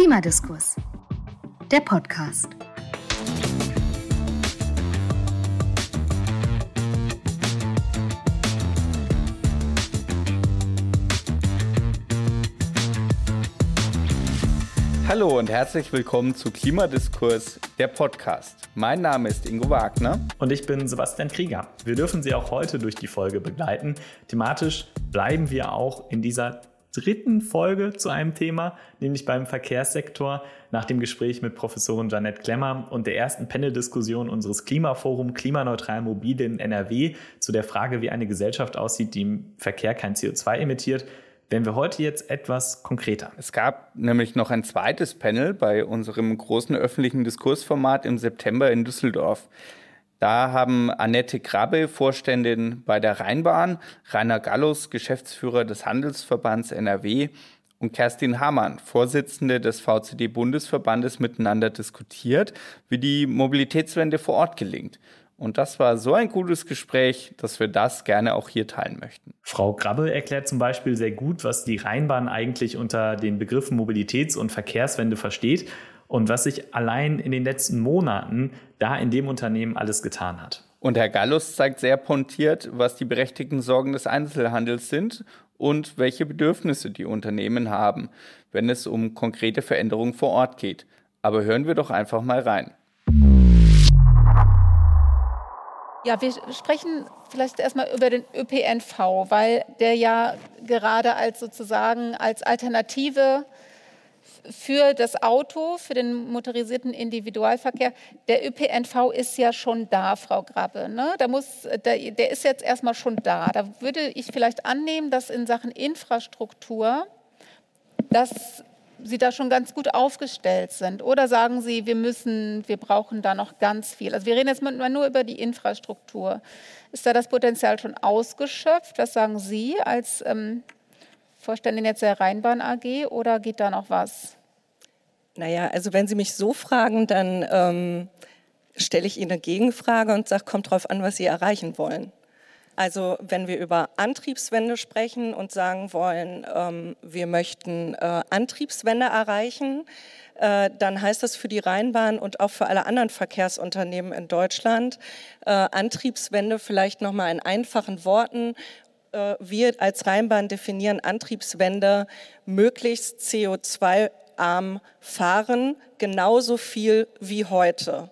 Klimadiskurs, der Podcast. Hallo und herzlich willkommen zu Klimadiskurs, der Podcast. Mein Name ist Ingo Wagner. Und ich bin Sebastian Krieger. Wir dürfen Sie auch heute durch die Folge begleiten. Thematisch bleiben wir auch in dieser dritten Folge zu einem Thema, nämlich beim Verkehrssektor, nach dem Gespräch mit Professorin Janette Klemmer und der ersten Panel-Diskussion unseres Klimaforum Klimaneutral Mobil in NRW zu der Frage, wie eine Gesellschaft aussieht, die im Verkehr kein CO2 emittiert, werden wir heute jetzt etwas konkreter. Es gab nämlich noch ein zweites Panel bei unserem großen öffentlichen Diskursformat im September in Düsseldorf. Da haben Annette Krabbe, Vorständin bei der Rheinbahn, Rainer Gallus, Geschäftsführer des Handelsverbands NRW und Kerstin Hamann, Vorsitzende des VCD-Bundesverbandes, miteinander diskutiert, wie die Mobilitätswende vor Ort gelingt. Und das war so ein gutes Gespräch, dass wir das gerne auch hier teilen möchten. Frau Grabbe erklärt zum Beispiel sehr gut, was die Rheinbahn eigentlich unter den Begriffen Mobilitäts- und Verkehrswende versteht und was sich allein in den letzten Monaten da in dem Unternehmen alles getan hat. Und Herr Gallus zeigt sehr pontiert, was die berechtigten Sorgen des Einzelhandels sind und welche Bedürfnisse die Unternehmen haben, wenn es um konkrete Veränderungen vor Ort geht. Aber hören wir doch einfach mal rein. Ja, wir sprechen vielleicht erstmal über den ÖPNV, weil der ja gerade als sozusagen als Alternative für das Auto, für den motorisierten Individualverkehr. Der ÖPNV ist ja schon da, Frau Grabbe. Ne? Da muss, der, der ist jetzt erstmal schon da. Da würde ich vielleicht annehmen, dass in Sachen Infrastruktur, dass Sie da schon ganz gut aufgestellt sind? Oder sagen Sie, wir müssen, wir brauchen da noch ganz viel? Also wir reden jetzt nur über die Infrastruktur. Ist da das Potenzial schon ausgeschöpft? Was sagen Sie als ähm, Vorständin jetzt der Rheinbahn AG oder geht da noch was? Naja, also wenn Sie mich so fragen, dann ähm, stelle ich Ihnen eine Gegenfrage und sage, kommt drauf an, was Sie erreichen wollen. Also wenn wir über Antriebswende sprechen und sagen wollen, ähm, wir möchten äh, Antriebswende erreichen, äh, dann heißt das für die Rheinbahn und auch für alle anderen Verkehrsunternehmen in Deutschland äh, Antriebswende vielleicht noch mal in einfachen Worten wir als Rheinbahn definieren Antriebswende möglichst CO2-arm fahren, genauso viel wie heute.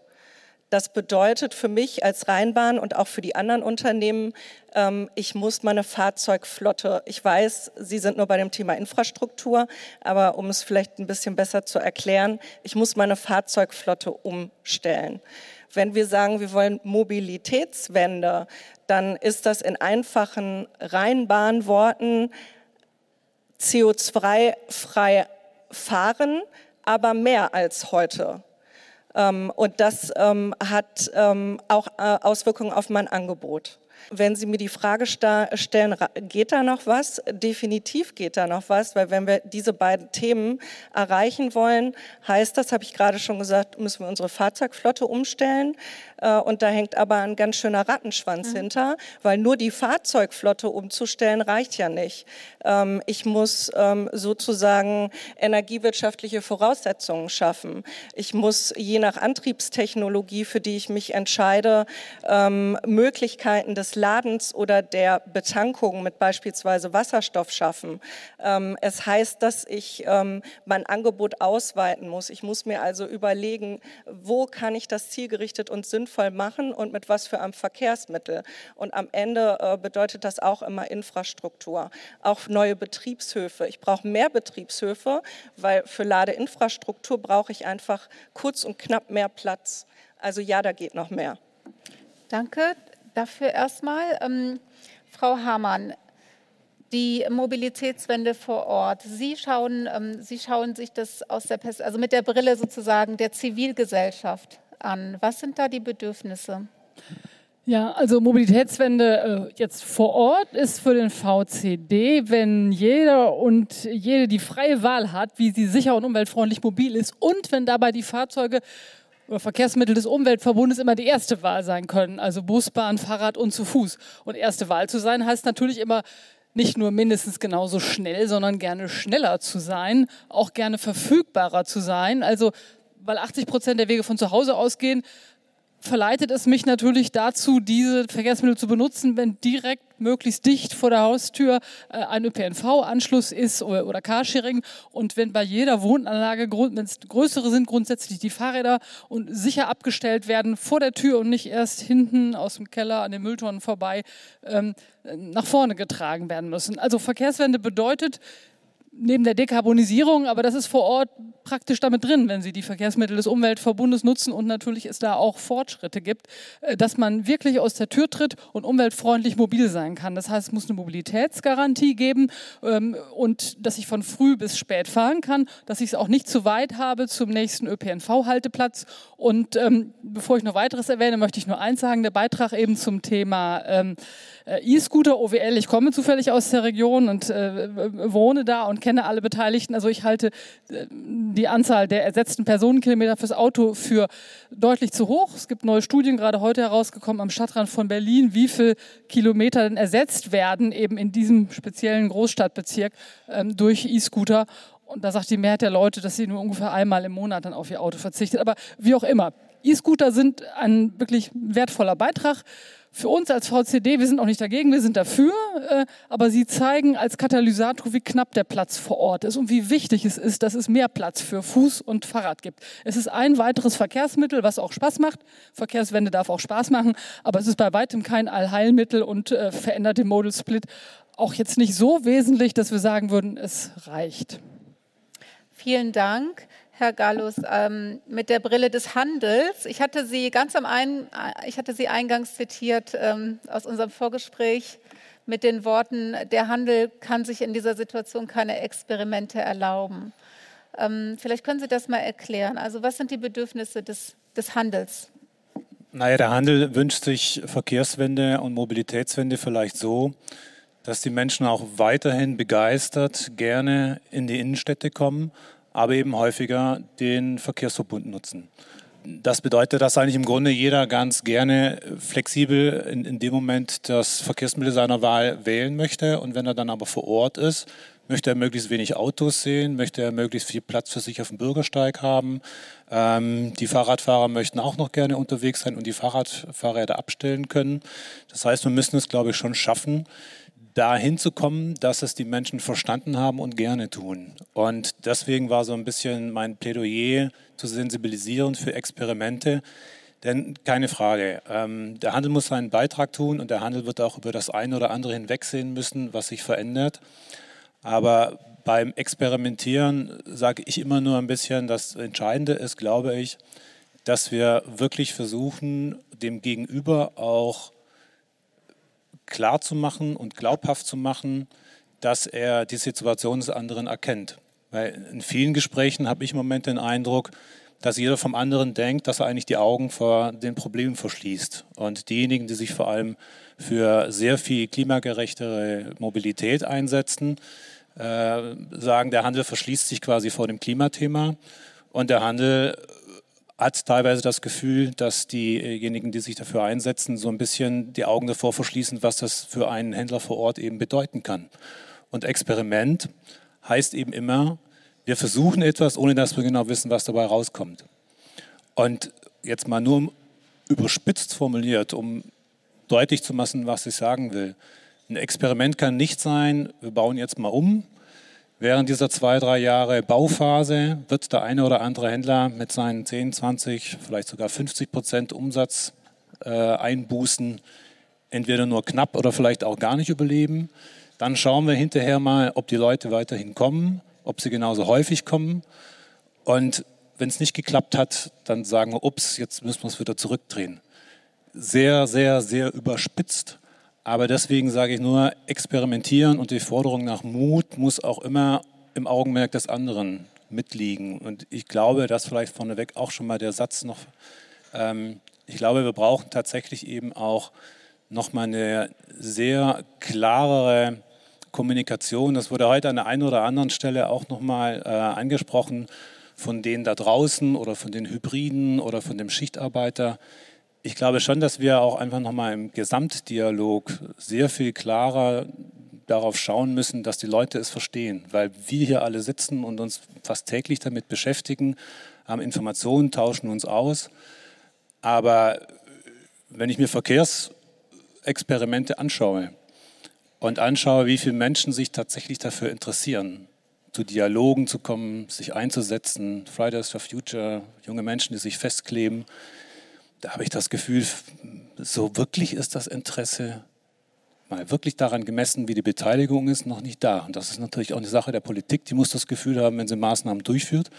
Das bedeutet für mich als Rheinbahn und auch für die anderen Unternehmen, ähm, ich muss meine Fahrzeugflotte, ich weiß, Sie sind nur bei dem Thema Infrastruktur, aber um es vielleicht ein bisschen besser zu erklären, ich muss meine Fahrzeugflotte umstellen. Wenn wir sagen, wir wollen Mobilitätswende, dann ist das in einfachen Rheinbahnworten CO2-frei fahren, aber mehr als heute. Ähm, und das ähm, hat ähm, auch äh, Auswirkungen auf mein Angebot. Wenn Sie mir die Frage stellen, geht da noch was? Definitiv geht da noch was, weil wenn wir diese beiden Themen erreichen wollen, heißt das, habe ich gerade schon gesagt, müssen wir unsere Fahrzeugflotte umstellen. Äh, und da hängt aber ein ganz schöner Rattenschwanz mhm. hinter, weil nur die Fahrzeugflotte umzustellen reicht ja nicht. Ähm, ich muss ähm, sozusagen energiewirtschaftliche Voraussetzungen schaffen. Ich muss je nach Antriebstechnologie, für die ich mich entscheide, ähm, Möglichkeiten des Ladens oder der Betankung mit beispielsweise Wasserstoff schaffen. Es heißt, dass ich mein Angebot ausweiten muss. Ich muss mir also überlegen, wo kann ich das zielgerichtet und sinnvoll sinnvoll machen und mit was für einem Verkehrsmittel. Und am Ende äh, bedeutet das auch immer Infrastruktur, auch neue Betriebshöfe. Ich brauche mehr Betriebshöfe, weil für Ladeinfrastruktur brauche ich einfach kurz und knapp mehr Platz. Also ja, da geht noch mehr. Danke dafür erstmal. Ähm, Frau Hamann, die Mobilitätswende vor Ort. Sie schauen, ähm, Sie schauen sich das aus der also mit der Brille sozusagen der Zivilgesellschaft an. Was sind da die Bedürfnisse? Ja, also Mobilitätswende äh, jetzt vor Ort ist für den VCD, wenn jeder und jede die freie Wahl hat, wie sie sicher und umweltfreundlich mobil ist und wenn dabei die Fahrzeuge oder Verkehrsmittel des Umweltverbundes immer die erste Wahl sein können, also Bus, Bahn, Fahrrad und zu Fuß. Und erste Wahl zu sein heißt natürlich immer nicht nur mindestens genauso schnell, sondern gerne schneller zu sein, auch gerne verfügbarer zu sein. Also weil 80 Prozent der Wege von zu Hause ausgehen, verleitet es mich natürlich dazu, diese Verkehrsmittel zu benutzen, wenn direkt möglichst dicht vor der Haustür äh, ein ÖPNV-Anschluss ist oder, Carsharing und wenn bei jeder Wohnanlage, wenn es größere sind, grundsätzlich die Fahrräder und sicher abgestellt werden vor der Tür und nicht erst hinten aus dem Keller an den Mülltonnen vorbei ähm, nach vorne getragen werden müssen. Also Verkehrswende bedeutet, neben der Dekarbonisierung, aber das ist vor Ort praktisch damit drin, wenn Sie die Verkehrsmittel des Umweltverbundes nutzen und natürlich es da auch Fortschritte gibt, äh, dass man wirklich aus der Tür tritt und umweltfreundlich mobil sein kann. Das heißt, es muss eine Mobilitätsgarantie geben ähm, und dass ich von früh bis spät fahren kann, dass ich es auch nicht zu weit habe zum nächsten ÖPNV-Halteplatz. Und ähm, bevor ich noch weiteres erwähne, möchte ich nur eins sagen, der Beitrag eben zum Thema ähm, äh, E-Scooter, OWL. Ich komme zufällig aus der Region und äh, wohne da und kenne alle Beteiligten. Also ich halte äh, die Anzahl der ersetzten Personenkilometer fürs Auto für deutlich zu hoch. Es gibt neue Studien, gerade heute herausgekommen am Stadtrand von Berlin, wie viel Kilometer denn ersetzt werden, eben in diesem speziellen Großstadtbezirk ähm, durch E-Scooter. Und da sagt die Mehrheit der Leute, dass sie nur ungefähr einmal im Monat dann auf ihr Auto verzichtet. Aber wie auch immer, E-Scooter sind ein wirklich wertvoller Beitrag für uns als VCD, wir sind auch nicht dagegen, wir sind dafür, äh, aber sie zeigen als Katalysator, wie knapp der Platz vor Ort ist und wie wichtig es ist, dass es mehr Platz für Fuß und Fahrrad gibt. Es ist ein weiteres Verkehrsmittel, was auch Spaß macht. Verkehrswende darf auch Spaß machen, aber es ist bei weitem kein Allheilmittel und äh, verändert den Modal Split auch jetzt nicht so wesentlich, dass wir sagen würden, es reicht. Vielen Dank. Herr Gallus, ähm, mit der Brille des Handels. Ich hatte Sie ganz am ein, ich hatte Sie eingangs zitiert ähm, aus unserem Vorgespräch mit den Worten: Der Handel kann sich in dieser Situation keine Experimente erlauben. Ähm, vielleicht können Sie das mal erklären. Also was sind die Bedürfnisse des, des Handels? Naja, der Handel wünscht sich Verkehrswende und Mobilitätswende vielleicht so, dass die Menschen auch weiterhin begeistert gerne in die Innenstädte kommen aber eben häufiger den Verkehrsverbund nutzen. Das bedeutet, dass eigentlich im Grunde jeder ganz gerne flexibel in, in dem Moment das Verkehrsmittel seiner Wahl wählen möchte. Und wenn er dann aber vor Ort ist, möchte er möglichst wenig Autos sehen, möchte er möglichst viel Platz für sich auf dem Bürgersteig haben. Ähm, die Fahrradfahrer möchten auch noch gerne unterwegs sein und die Fahrradfahrräder abstellen können. Das heißt, wir müssen es, glaube ich, schon schaffen, dahin zu kommen, dass es die Menschen verstanden haben und gerne tun. Und deswegen war so ein bisschen mein Plädoyer zu sensibilisieren für Experimente. Denn keine Frage, ähm, der Handel muss seinen Beitrag tun und der Handel wird auch über das eine oder andere hinwegsehen müssen, was sich verändert. Aber beim Experimentieren sage ich immer nur ein bisschen, das Entscheidende ist, glaube ich, dass wir wirklich versuchen, dem Gegenüber auch klar zu machen und glaubhaft zu machen, dass er die Situation des anderen erkennt. Weil in vielen Gesprächen habe ich im Moment den Eindruck, dass jeder vom anderen denkt, dass er eigentlich die Augen vor den Problemen verschließt. Und diejenigen, die sich vor allem für sehr viel klimagerechtere Mobilität einsetzen, äh, sagen, der Handel verschließt sich quasi vor dem Klimathema. Und der Handel hat teilweise das Gefühl, dass diejenigen, die sich dafür einsetzen, so ein bisschen die Augen davor verschließen, was das für einen Händler vor Ort eben bedeuten kann. Und Experiment heißt eben immer, wir versuchen etwas, ohne dass wir genau wissen, was dabei rauskommt. Und jetzt mal nur überspitzt formuliert, um deutlich zu machen, was ich sagen will. Ein Experiment kann nicht sein, wir bauen jetzt mal um Während dieser zwei, drei Jahre Bauphase wird der eine oder andere Händler mit seinen 10, 20, vielleicht sogar 50 Prozent Umsatz äh, einbußen, entweder nur knapp oder vielleicht auch gar nicht überleben. Dann schauen wir hinterher mal, ob die Leute weiterhin kommen, ob sie genauso häufig kommen. Und wenn es nicht geklappt hat, dann sagen wir, ups, jetzt müssen wir es wieder zurückdrehen. Sehr, sehr, sehr überspitzt. Aber deswegen sage ich nur, experimentieren und die Forderung nach Mut muss auch immer im Augenmerk des anderen mitliegen. Und ich glaube, dass vielleicht vorneweg auch schon mal der Satz noch, ähm, ich glaube, wir brauchen tatsächlich eben auch nochmal eine sehr klarere Kommunikation. Das wurde heute an der einen oder anderen Stelle auch nochmal äh, angesprochen von denen da draußen oder von den Hybriden oder von dem Schichtarbeiter ich glaube schon, dass wir auch einfach nochmal im Gesamtdialog sehr viel klarer darauf schauen müssen, dass die Leute es verstehen, weil wir hier alle sitzen und uns fast täglich damit beschäftigen, haben Informationen, tauschen uns aus. Aber wenn ich mir Verkehrsexperimente anschaue und anschaue, wie viele Menschen sich tatsächlich dafür interessieren, zu Dialogen zu kommen, sich einzusetzen, Fridays for Future, junge Menschen, die sich festkleben, da habe ich das Gefühl, so wirklich ist das Interesse mal wirklich daran gemessen, wie die Beteiligung ist, noch nicht da. Und das ist natürlich auch eine Sache der Politik. Die muss das Gefühl haben, wenn sie Maßnahmen durchführt,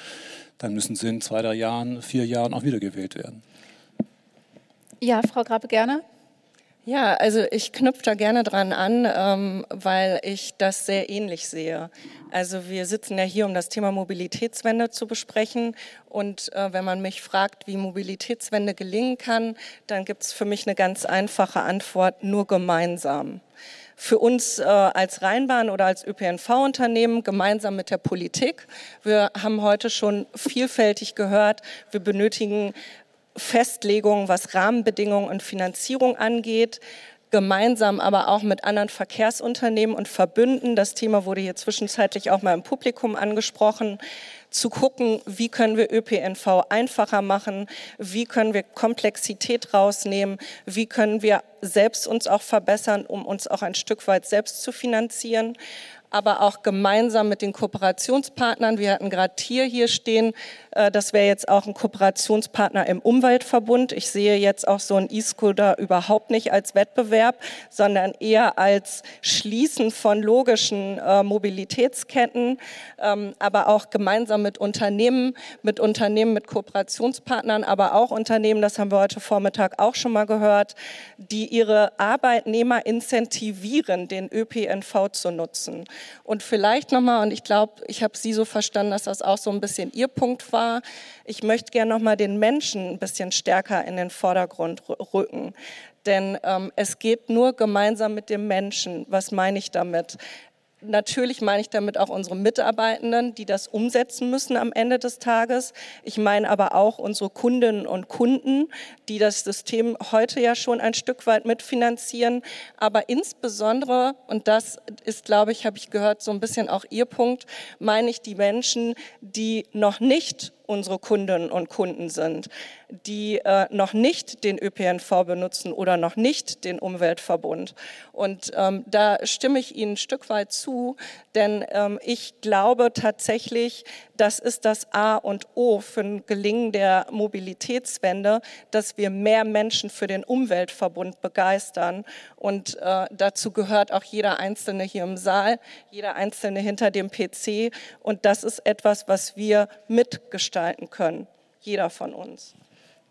dann müssen sie in zwei, drei Jahren, vier Jahren auch wiedergewählt werden. Ja, Frau Grabe, gerne. Ja, also ich knüpfe da gerne dran an, ähm, weil ich das sehr ähnlich sehe. Also wir sitzen ja hier, um das Thema Mobilitätswende zu besprechen. Und äh, wenn man mich fragt, wie Mobilitätswende gelingen kann, dann gibt es für mich eine ganz einfache Antwort, nur gemeinsam für uns äh, als Rheinbahn oder als ÖPNV-Unternehmen gemeinsam mit der Politik. Wir haben heute schon vielfältig gehört, wir benötigen Festlegungen, was Rahmenbedingungen und Finanzierung angeht, gemeinsam aber auch mit anderen Verkehrsunternehmen und Verbünden. Das Thema wurde hier zwischenzeitlich auch mal im Publikum angesprochen zu gucken, wie können wir ÖPNV einfacher machen, wie können wir Komplexität rausnehmen, wie können wir selbst uns auch verbessern, um uns auch ein Stück weit selbst zu finanzieren aber auch gemeinsam mit den Kooperationspartnern. Wir hatten gerade Tier hier stehen. Äh, das wäre jetzt auch ein Kooperationspartner im Umweltverbund. Ich sehe jetzt auch so ein E-Scooter überhaupt nicht als Wettbewerb, sondern eher als Schließen von logischen äh, Mobilitätsketten, ähm, aber auch gemeinsam mit Unternehmen, mit Unternehmen, mit Kooperationspartnern, aber auch Unternehmen, das haben wir heute Vormittag auch schon mal gehört, die ihre Arbeitnehmer incentivieren, den ÖPNV zu nutzen. Und vielleicht nochmal, und ich glaube, ich habe Sie so verstanden, dass das auch so ein bisschen Ihr Punkt war, ich möchte gerne nochmal den Menschen ein bisschen stärker in den Vordergrund rücken. Denn ähm, es geht nur gemeinsam mit dem Menschen. Was meine ich damit? Natürlich meine ich damit auch unsere Mitarbeitenden, die das umsetzen müssen am Ende des Tages. Ich meine aber auch unsere Kundinnen und Kunden, die das System heute ja schon ein Stück weit mitfinanzieren. Aber insbesondere, und das ist, glaube ich, habe ich gehört, so ein bisschen auch Ihr Punkt, meine ich die Menschen, die noch nicht unsere Kundinnen und Kunden sind, die äh, noch nicht den ÖPNV benutzen oder noch nicht den Umweltverbund. Und ähm, da stimme ich Ihnen ein Stück weit zu, denn ähm, ich glaube tatsächlich, das ist das A und O für ein Gelingen der Mobilitätswende, dass wir mehr Menschen für den Umweltverbund begeistern. Und äh, dazu gehört auch jeder Einzelne hier im Saal, jeder Einzelne hinter dem PC. Und das ist etwas, was wir mitgestalten können, jeder von uns.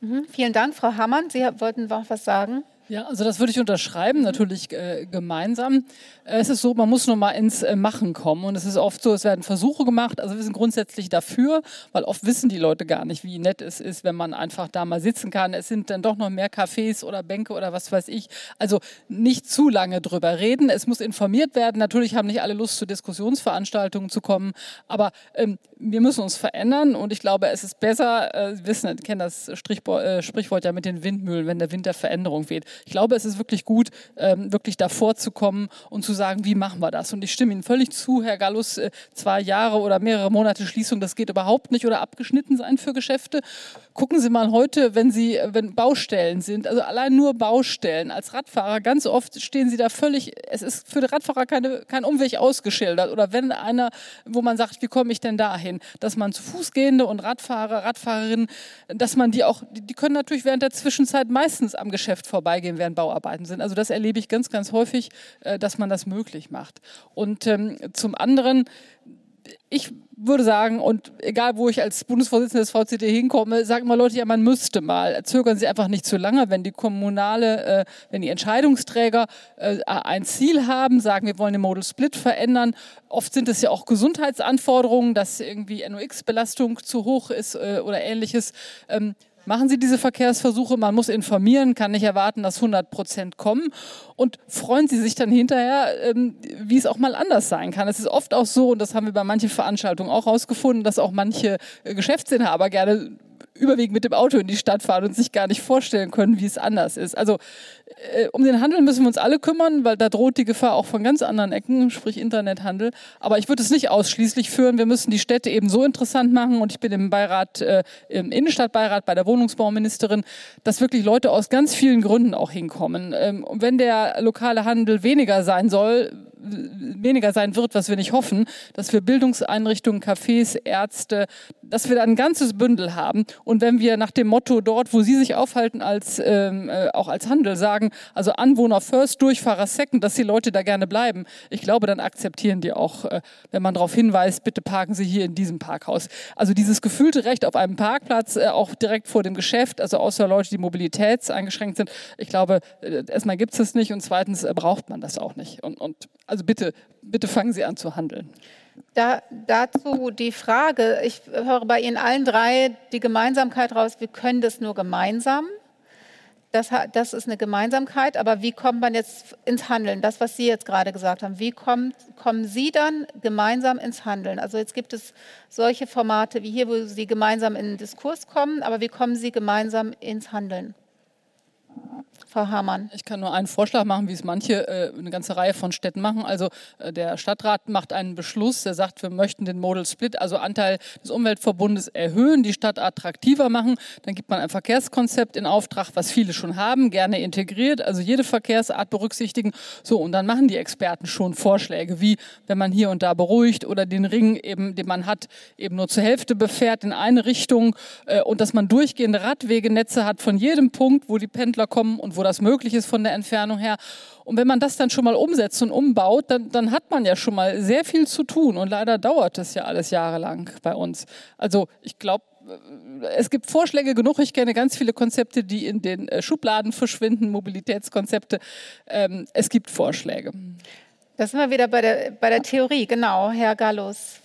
Mhm, vielen Dank, Frau Hammann. Sie wollten noch was sagen. Ja, also das würde ich unterschreiben, natürlich äh, gemeinsam. Äh, es ist so, man muss nur mal ins äh, Machen kommen und es ist oft so, es werden Versuche gemacht. Also wir sind grundsätzlich dafür, weil oft wissen die Leute gar nicht, wie nett es ist, wenn man einfach da mal sitzen kann. Es sind dann doch noch mehr Cafés oder Bänke oder was weiß ich. Also nicht zu lange drüber reden. Es muss informiert werden. Natürlich haben nicht alle Lust, zu Diskussionsveranstaltungen zu kommen, aber ähm, wir müssen uns verändern und ich glaube, es ist besser, äh, Sie wissen, kennen das Strichbo äh, Sprichwort ja mit den Windmühlen, wenn der Wind der Veränderung weht. Ich glaube, es ist wirklich gut, ähm, wirklich davor zu kommen und zu sagen, wie machen wir das? Und ich stimme Ihnen völlig zu, Herr Gallus, äh, zwei Jahre oder mehrere Monate Schließung, das geht überhaupt nicht oder abgeschnitten sein für Geschäfte. Gucken Sie mal heute, wenn Sie, wenn Baustellen sind, also allein nur Baustellen als Radfahrer, ganz oft stehen Sie da völlig, es ist für den Radfahrer keine, kein Umweg ausgeschildert. Oder wenn einer, wo man sagt, wie komme ich denn dahin? Dass man zu Fußgehende und Radfahrer, Radfahrerinnen, dass man die auch, die können natürlich während der Zwischenzeit meistens am Geschäft vorbeigehen gehen, während Bauarbeiten sind. Also das erlebe ich ganz, ganz häufig, äh, dass man das möglich macht. Und ähm, zum anderen, ich würde sagen, und egal wo ich als Bundesvorsitzender des VCD hinkomme, sagen mal Leute, ja, man müsste mal. Zögern Sie einfach nicht zu lange, wenn die kommunale, äh, wenn die Entscheidungsträger äh, ein Ziel haben, sagen, wir wollen den Model Split verändern. Oft sind es ja auch Gesundheitsanforderungen, dass irgendwie NOx-Belastung zu hoch ist äh, oder ähnliches. Ähm, Machen Sie diese Verkehrsversuche, man muss informieren, kann nicht erwarten, dass 100 Prozent kommen und freuen Sie sich dann hinterher, ähm, wie es auch mal anders sein kann. Es ist oft auch so, und das haben wir bei manchen Veranstaltungen auch herausgefunden, dass auch manche äh, Geschäftsinhaber gerne überwiegend mit dem Auto in die Stadt fahren und sich gar nicht vorstellen können, wie es anders ist. Also äh, um den Handel müssen wir uns alle kümmern, weil da droht die Gefahr auch von ganz anderen Ecken, sprich Internethandel. Aber ich würde es nicht ausschließlich führen. Wir müssen die Städte eben so interessant machen und ich bin im Beirat, äh, im Innenstadtbeirat bei der Wohnungsbauministerin, dass wirklich Leute aus ganz vielen Gründen auch hinkommen. Ähm, und wenn der lokale Handel weniger sein soll, weniger sein wird, was wir nicht hoffen, dass wir Bildungseinrichtungen, Cafés, Ärzte, dass wir da ein ganzes Bündel haben. Und wenn wir nach dem Motto dort, wo Sie sich aufhalten, als, ähm, äh, auch als Handel sagen, also Anwohner first, Durchfahrer second, dass die Leute da gerne bleiben, ich glaube, dann akzeptieren die auch, äh, wenn man darauf hinweist, bitte parken Sie hier in diesem Parkhaus. Also dieses gefühlte Recht auf einem Parkplatz, äh, auch direkt vor dem Geschäft, also außer Leute, die mobilitätseingeschränkt sind, ich glaube, äh, erstmal gibt es das nicht und zweitens äh, braucht man das auch nicht. Und, und also bitte, bitte fangen Sie an zu handeln. Da, dazu die Frage, ich höre bei Ihnen allen drei die Gemeinsamkeit raus, wir können das nur gemeinsam. Das, das ist eine Gemeinsamkeit, aber wie kommt man jetzt ins Handeln? Das, was Sie jetzt gerade gesagt haben, wie kommt, kommen Sie dann gemeinsam ins Handeln? Also jetzt gibt es solche Formate wie hier, wo Sie gemeinsam in den Diskurs kommen, aber wie kommen Sie gemeinsam ins Handeln? Frau Hamann. Ich kann nur einen Vorschlag machen, wie es manche, äh, eine ganze Reihe von Städten machen. Also äh, der Stadtrat macht einen Beschluss, der sagt, wir möchten den Modal Split, also Anteil des Umweltverbundes erhöhen, die Stadt attraktiver machen. Dann gibt man ein Verkehrskonzept in Auftrag, was viele schon haben, gerne integriert, also jede Verkehrsart berücksichtigen. So, und dann machen die Experten schon Vorschläge, wie wenn man hier und da beruhigt oder den Ring eben, den man hat, eben nur zur Hälfte befährt in eine Richtung äh, und dass man durchgehende Radwegenetze hat von jedem Punkt, wo die Pendler kommen und wo das möglich ist von der Entfernung her. Und wenn man das dann schon mal umsetzt und umbaut, dann, dann hat man ja schon mal sehr viel zu tun. Und leider dauert das ja alles jahrelang bei uns. Also ich glaube, es gibt Vorschläge genug. Ich kenne ganz viele Konzepte, die in den äh, Schubladen verschwinden, Mobilitätskonzepte. Ähm, es gibt Vorschläge. Da sind wir wieder bei der, bei der Theorie, genau, Herr Gallus.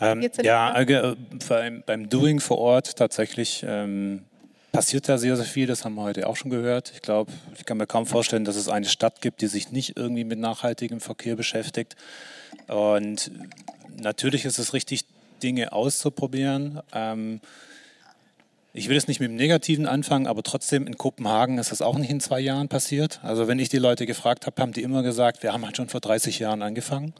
Ähm, ja, äh, beim, beim Doing vor Ort tatsächlich ähm, passiert da sehr, sehr viel. Das haben wir heute auch schon gehört. Ich glaube, ich kann mir kaum vorstellen, dass es eine Stadt gibt, die sich nicht irgendwie mit nachhaltigem Verkehr beschäftigt. Und natürlich ist es richtig, Dinge auszuprobieren. Ähm, ich will es nicht mit dem Negativen anfangen, aber trotzdem in Kopenhagen ist das auch nicht in zwei Jahren passiert. Also wenn ich die Leute gefragt habe, haben die immer gesagt, wir haben halt schon vor 30 Jahren angefangen.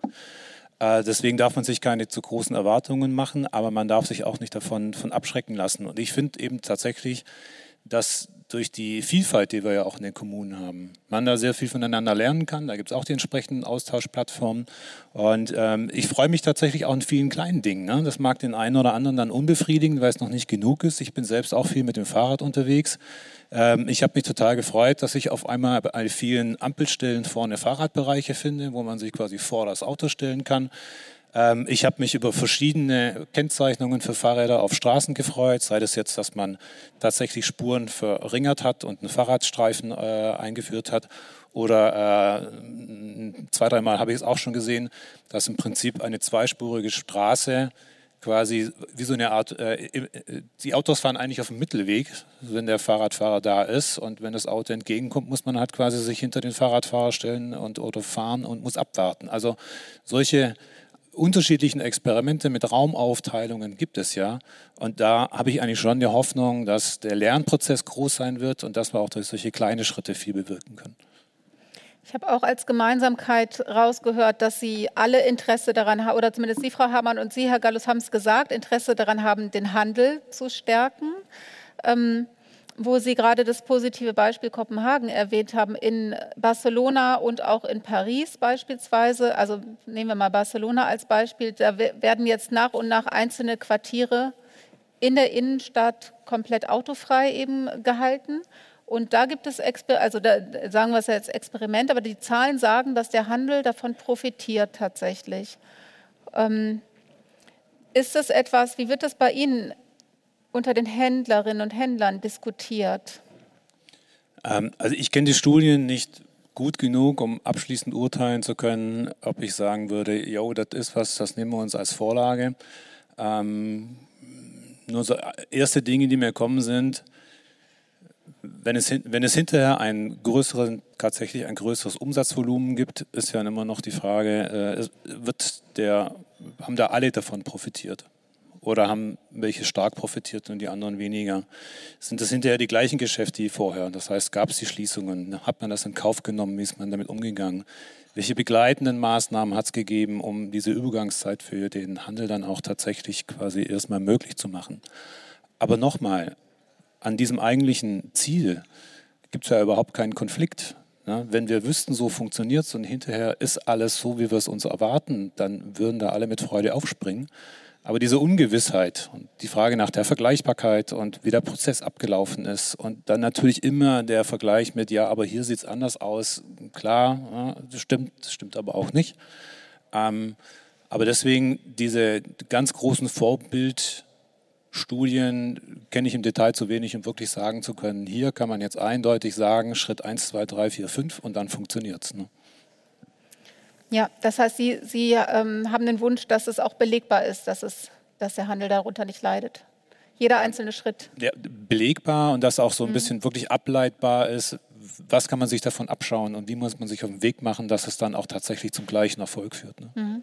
Äh, deswegen darf man sich keine zu großen Erwartungen machen, aber man darf sich auch nicht davon von abschrecken lassen. Und ich finde eben tatsächlich, dass durch die Vielfalt, die wir ja auch in den Kommunen haben, man da sehr viel voneinander lernen kann. Da gibt es auch die entsprechenden Austauschplattformen. Und ähm, ich freue mich tatsächlich auch in vielen kleinen Dingen. Ne? Das mag den einen oder anderen dann unbefriedigend, weil es noch nicht genug ist. Ich bin selbst auch viel mit dem Fahrrad unterwegs. Ähm, ich habe mich total gefreut, dass ich auf einmal bei vielen Ampelstellen vorne Fahrradbereiche finde, wo man sich quasi vor das Auto stellen kann. Ähm, ich habe mich über verschiedene Kennzeichnungen für Fahrräder auf Straßen gefreut, sei das jetzt, dass man tatsächlich Spuren verringert hat und einen Fahrradstreifen äh, eingeführt hat. Oder äh, zwei, dreimal habe ich es auch schon gesehen, dass im Prinzip eine zweispurige Straße quasi wie so eine Art, äh, die Autos fahren eigentlich auf dem Mittelweg, wenn der Fahrradfahrer da ist und wenn das Auto entgegenkommt, muss man halt quasi sich hinter den Fahrradfahrer stellen und oder fahren und muss abwarten. Also solche unterschiedlichen Experimente mit Raumaufteilungen gibt es ja. Und da habe ich eigentlich schon die Hoffnung, dass der Lernprozess groß sein wird und dass wir auch durch solche kleine Schritte viel bewirken können. Ich habe auch als Gemeinsamkeit rausgehört, dass Sie alle Interesse daran haben, oder zumindest Sie, Frau Hamann und Sie, Herr Gallus, haben es gesagt, Interesse daran haben, den Handel zu stärken. Ähm, wo Sie gerade das positive Beispiel Kopenhagen erwähnt haben, in Barcelona und auch in Paris beispielsweise, also nehmen wir mal Barcelona als Beispiel, da werden jetzt nach und nach einzelne Quartiere in der Innenstadt komplett autofrei eben gehalten. Und da gibt es, also da sagen wir es jetzt Experiment, aber die Zahlen sagen, dass der Handel davon profitiert tatsächlich. Ähm, ist das etwas, wie wird das bei Ihnen unter den Händlerinnen und Händlern diskutiert? Ähm, also ich kenne die Studien nicht gut genug, um abschließend urteilen zu können, ob ich sagen würde, jo, das ist was, das nehmen wir uns als Vorlage. Ähm, nur so erste Dinge, die mir kommen sind, wenn es, wenn es hinterher ein größeren, tatsächlich ein größeres Umsatzvolumen gibt, ist ja immer noch die Frage, äh, wird der, haben da alle davon profitiert? Oder haben welche stark profitiert und die anderen weniger? Sind das hinterher die gleichen Geschäfte wie vorher? Das heißt, gab es die Schließungen? Hat man das in Kauf genommen? Wie ist man damit umgegangen? Welche begleitenden Maßnahmen hat es gegeben, um diese Übergangszeit für den Handel dann auch tatsächlich quasi erstmal möglich zu machen? Aber nochmal, an diesem eigentlichen Ziel gibt es ja überhaupt keinen Konflikt. Ja, wenn wir wüssten, so funktioniert es und hinterher ist alles so, wie wir es uns erwarten, dann würden da alle mit Freude aufspringen. Aber diese Ungewissheit und die Frage nach der Vergleichbarkeit und wie der Prozess abgelaufen ist und dann natürlich immer der Vergleich mit, ja, aber hier sieht es anders aus, klar, ja, das stimmt, das stimmt aber auch nicht. Ähm, aber deswegen diese ganz großen Vorbild- Studien kenne ich im Detail zu wenig, um wirklich sagen zu können, hier kann man jetzt eindeutig sagen, Schritt 1, 2, 3, 4, 5 und dann funktioniert es. Ne? Ja, das heißt, Sie, Sie ähm, haben den Wunsch, dass es auch belegbar ist, dass, es, dass der Handel darunter nicht leidet. Jeder einzelne Schritt. Ja, belegbar und dass auch so ein mhm. bisschen wirklich ableitbar ist, was kann man sich davon abschauen und wie muss man sich auf den Weg machen, dass es dann auch tatsächlich zum gleichen Erfolg führt. Ne? Mhm.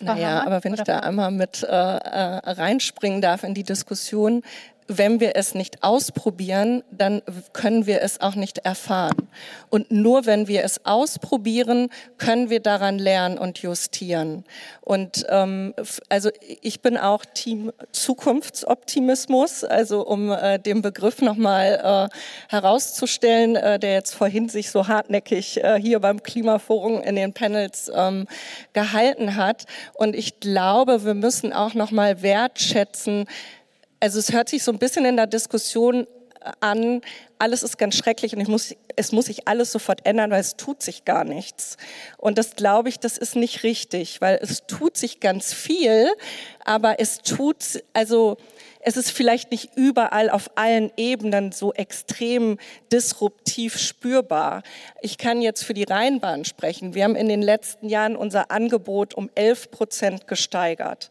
Naja, aber wenn ich da einmal mit äh, äh, reinspringen darf in die Diskussion, wenn wir es nicht ausprobieren, dann können wir es auch nicht erfahren. Und nur wenn wir es ausprobieren, können wir daran lernen und justieren. Und ähm, also ich bin auch Team Zukunftsoptimismus, also um äh, den Begriff nochmal äh, herauszustellen, äh, der jetzt vorhin sich so hartnäckig äh, hier beim Klimaforum in den Panels ähm, gehalten hat. Und ich glaube, wir müssen auch nochmal wertschätzen, also es hört sich so ein bisschen in der Diskussion an, alles ist ganz schrecklich und ich muss, es muss sich alles sofort ändern, weil es tut sich gar nichts. Und das glaube ich, das ist nicht richtig, weil es tut sich ganz viel, aber es tut, also es ist vielleicht nicht überall auf allen Ebenen so extrem disruptiv spürbar. Ich kann jetzt für die Rheinbahn sprechen. Wir haben in den letzten Jahren unser Angebot um 11 Prozent gesteigert.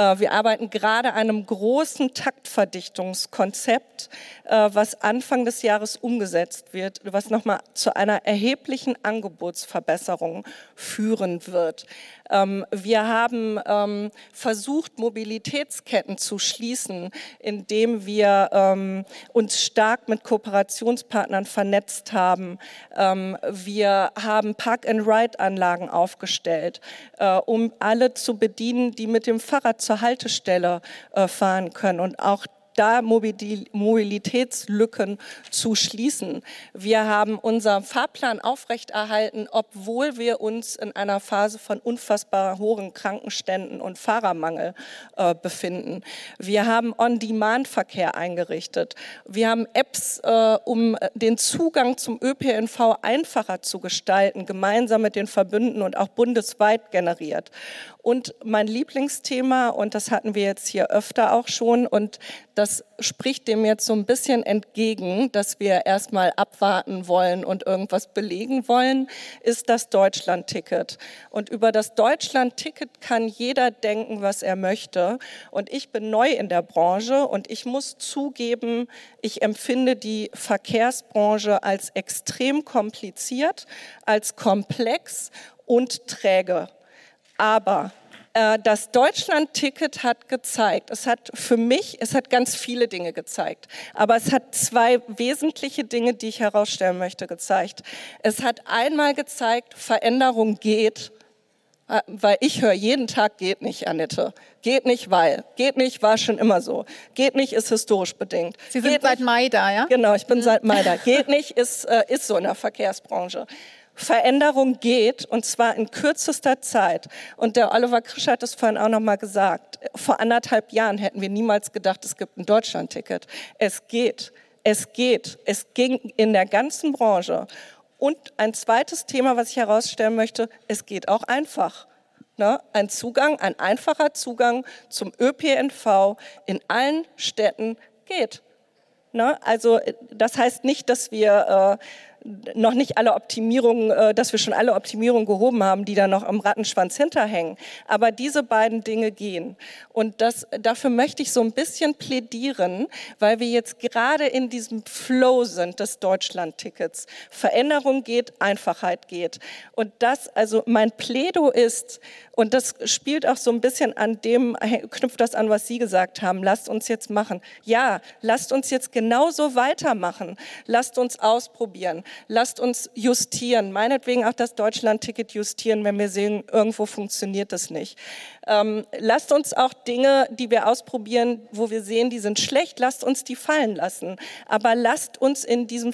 Äh, wir arbeiten gerade an einem großen Taktverdichtungskonzept, äh, was Anfang des Jahres umgesetzt wird, was nochmal zu einer erheblichen Angebotsverbesserung führen wird. Ähm, wir haben ähm, versucht, Mobilitätsketten zu schließen, indem wir ähm, uns stark mit Kooperationspartnern vernetzt haben. Wir haben Park-and-Ride-Anlagen aufgestellt, äh, um alle zu bedienen, die mit dem Fahrrad zur Haltestelle äh, fahren können. Und auch da Mobilitätslücken zu schließen. Wir haben unseren Fahrplan aufrechterhalten, obwohl wir uns in einer Phase von unfassbar hohen Krankenständen und Fahrermangel äh, befinden. Wir haben On-Demand-Verkehr eingerichtet. Wir haben Apps, äh, um den Zugang zum ÖPNV einfacher zu gestalten, gemeinsam mit den Verbünden und auch bundesweit generiert. Und mein Lieblingsthema, und das hatten wir jetzt hier öfter auch schon, und das spricht dem jetzt so ein bisschen entgegen, dass wir erstmal abwarten wollen und irgendwas belegen wollen, ist das Deutschland-Ticket. Und über das Deutschland-Ticket kann jeder denken, was er möchte. Und ich bin neu in der Branche und ich muss zugeben, ich empfinde die Verkehrsbranche als extrem kompliziert, als komplex und träge. Aber äh, das Deutschland-Ticket hat gezeigt, es hat für mich, es hat ganz viele Dinge gezeigt, aber es hat zwei wesentliche Dinge, die ich herausstellen möchte, gezeigt. Es hat einmal gezeigt, Veränderung geht, äh, weil ich höre jeden Tag geht nicht, Annette. Geht nicht, weil. Geht nicht, war schon immer so. Geht nicht ist historisch bedingt. Sie sind geht seit Mai da, ja? Genau, ich bin mhm. seit Mai da. Geht nicht ist, äh, ist so in der Verkehrsbranche. Veränderung geht und zwar in kürzester Zeit. Und der Oliver Krisch hat es vorhin auch noch mal gesagt. Vor anderthalb Jahren hätten wir niemals gedacht, es gibt ein Deutschlandticket. Es geht. Es geht. Es ging in der ganzen Branche. Und ein zweites Thema, was ich herausstellen möchte, es geht auch einfach. Ne? Ein Zugang, ein einfacher Zugang zum ÖPNV in allen Städten geht. Ne? Also das heißt nicht, dass wir äh, noch nicht alle Optimierungen, äh, dass wir schon alle Optimierungen gehoben haben, die da noch am Rattenschwanz hinterhängen. Aber diese beiden Dinge gehen. Und das, dafür möchte ich so ein bisschen plädieren, weil wir jetzt gerade in diesem Flow sind des Deutschland-Tickets. Veränderung geht, Einfachheit geht. Und das, also mein Plädo ist, Und das spielt auch so ein bisschen an dem, knüpft das an, was Sie gesagt haben. Lasst uns jetzt machen. Ja, lasst uns jetzt genauso weitermachen. Lasst uns ausprobieren. Lasst uns justieren. Meinetwegen auch das Deutschland-Ticket justieren, wenn wir sehen, irgendwo funktioniert das nicht. Ähm, lasst uns auch Dinge, die wir ausprobieren, wo wir sehen, die sind schlecht, lasst uns die fallen lassen. Aber lasst uns in, diesem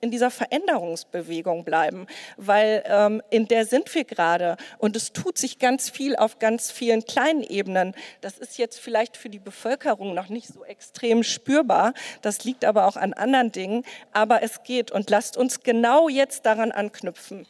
in dieser Veränderungsbewegung bleiben, weil ähm, in der sind wir gerade. Und es tut sich ganz viel auf ganz vielen kleinen Ebenen. Das ist jetzt vielleicht für die Bevölkerung noch nicht so extrem spürbar. Das liegt aber auch an anderen Dingen. Aber es geht. Und lasst uns genau jetzt daran anknüpfen.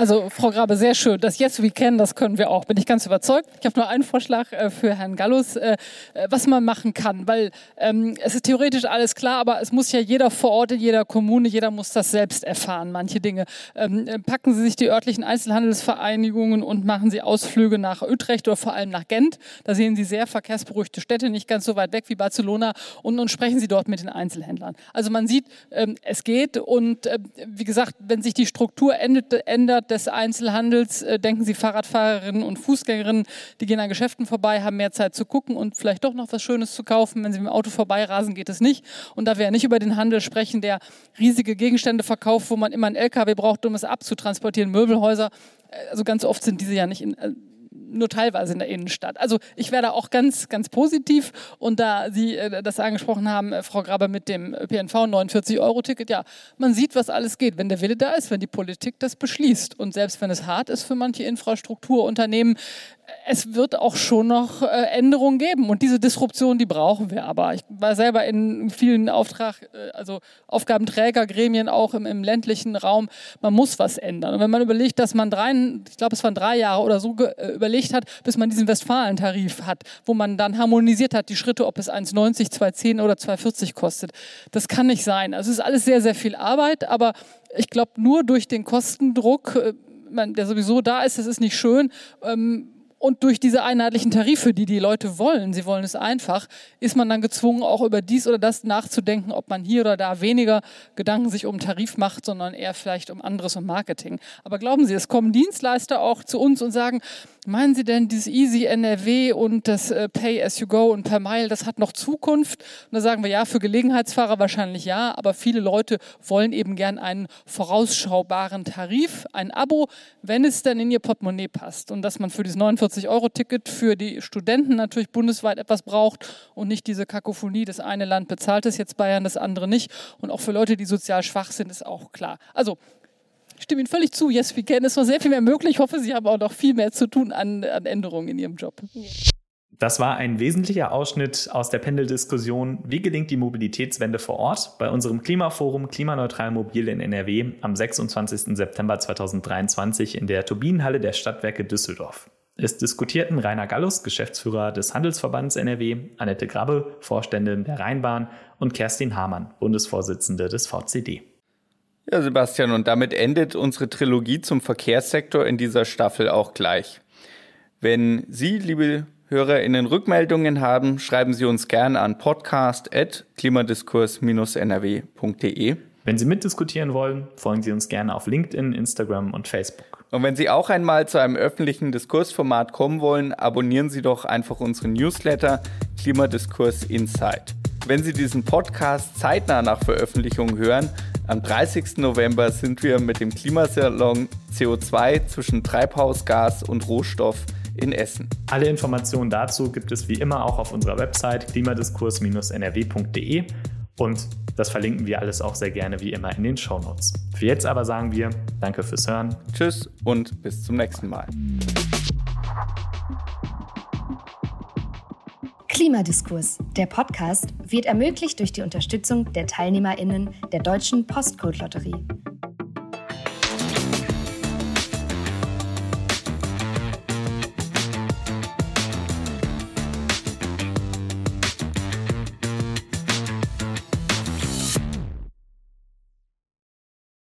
Also Frau Grabe, sehr schön. Das Yes We Can, das können wir auch, bin ich ganz überzeugt. Ich habe nur einen Vorschlag äh, für Herrn Gallus, äh, äh, was man machen kann, weil ähm, es ist theoretisch alles klar, aber es muss ja jeder vor Ort in jeder Kommune, jeder muss das selbst erfahren, manche Dinge. Ähm, packen Sie sich die örtlichen Einzelhandelsvereinigungen und machen Sie Ausflüge nach Utrecht oder vor allem nach Gent. Da sehen Sie sehr verkehrsberuhigte Städte, nicht ganz so weit weg wie Barcelona und, und sprechen Sie dort mit den Einzelhändlern. Also man sieht, ähm, es geht und wie gesagt, wenn sich die Struktur ändert, ändert des Einzelhandels. Äh, denken Sie Fahrradfahrerinnen und Fußgängerinnen, die gehen an Geschäften vorbei, haben mehr Zeit zu gucken und vielleicht doch noch was Schönes zu kaufen. Wenn sie mit dem Auto vorbeirasen, geht es nicht. Und da wir ja nicht über den Handel sprechen, der riesige Gegenstände verkauft, wo man immer einen LKW braucht, um es abzutransportieren, Möbelhäuser. Äh, also ganz oft sind diese ja nicht in, äh, nur teilweise in der Innenstadt. Also ich werde auch ganz, ganz positiv und da Sie äh, das angesprochen haben, äh, Frau Graber, mit dem ÖPNV 49-Euro-Ticket, ja, man sieht, was alles geht, wenn der Wille da ist, wenn die Politik das beschließt. Und selbst wenn es hart ist für manche Infrastrukturunternehmen, es wird auch schon noch äh, Änderungen geben und diese Disruption, die brauchen wir aber. Ich war selber in vielen Auftrag, äh, also Aufgabenträgergremien auch im, im, ländlichen Raum. Man muss was ändern. Und wenn man überlegt, dass man drei, ich glaube, es waren drei Jahre oder so äh, überlegt hat, bis man diesen Westfalentarif hat, wo man dann harmonisiert hat, die Schritte, ob es 1,90, 2,10 oder 2,40 kostet. Das kann nicht sein. Also es ist alles sehr, sehr viel Arbeit, aber ich glaube, nur durch den Kostendruck, der sowieso da ist, das ist nicht schön, ähm, und durch diese einheitlichen Tarife, die die Leute wollen, sie wollen es einfach, ist man dann gezwungen, auch über dies oder das nachzudenken, ob man hier oder da weniger Gedanken sich um Tarif macht, sondern eher vielleicht um anderes und Marketing. Aber glauben Sie, es kommen Dienstleister auch zu uns und sagen, meinen Sie denn, dieses Easy NRW und das äh, Pay as you go und per Mile, das hat noch Zukunft? Und da sagen wir ja, für Gelegenheitsfahrer wahrscheinlich ja, aber viele Leute wollen eben gern einen vorausschaubaren Tarif, ein Abo, wenn es dann in ihr Portemonnaie passt. Und dass man für dieses 49-Euro-Ticket für die Studenten natürlich bundesweit etwas braucht und nicht diese Kakophonie, das eine Land bezahlt es jetzt Bayern, das andere nicht. Und auch für Leute, die sozial schwach sind, ist auch klar. Also ich stimme Ihnen völlig zu. Yes, we can. Es noch sehr viel mehr möglich. Ich hoffe, Sie haben auch noch viel mehr zu tun an, an Änderungen in Ihrem Job. Das war ein wesentlicher Ausschnitt aus der Pendeldiskussion Wie gelingt die Mobilitätswende vor Ort bei unserem Klimaforum Klimaneutral Mobil in NRW am 26. September 2023 in der Turbinenhalle der Stadtwerke Düsseldorf. Es diskutierten Rainer Gallus, Geschäftsführer des Handelsverbands NRW, Annette Grabbe, Vorständin der Rheinbahn und Kerstin Hamann, Bundesvorsitzende des VCD. Ja, Sebastian, und damit endet unsere Trilogie zum Verkehrssektor in dieser Staffel auch gleich. Wenn Sie, liebe HörerInnen, Rückmeldungen haben, schreiben Sie uns gerne an podcast.klimadiskurs-nrw.de. Wenn Sie mitdiskutieren wollen, folgen Sie uns gerne auf LinkedIn, Instagram und Facebook. Und wenn Sie auch einmal zu einem öffentlichen Diskursformat kommen wollen, abonnieren Sie doch einfach unseren Newsletter Klimadiskurs Insight. Wenn Sie diesen Podcast zeitnah nach Veröffentlichung hören, am 30. November sind wir mit dem Klimasalon CO2 zwischen Treibhausgas und Rohstoff in Essen. Alle Informationen dazu gibt es wie immer auch auf unserer Website klimadiskurs-nrw.de und das verlinken wir alles auch sehr gerne wie immer in den Shownotes. Für jetzt aber sagen wir Danke fürs Hören. Tschüss und bis zum nächsten Mal. Klimadiskurs. Der Podcast wird ermöglicht durch die Unterstützung der TeilnehmerInnen der Deutschen Postcode-Lotterie.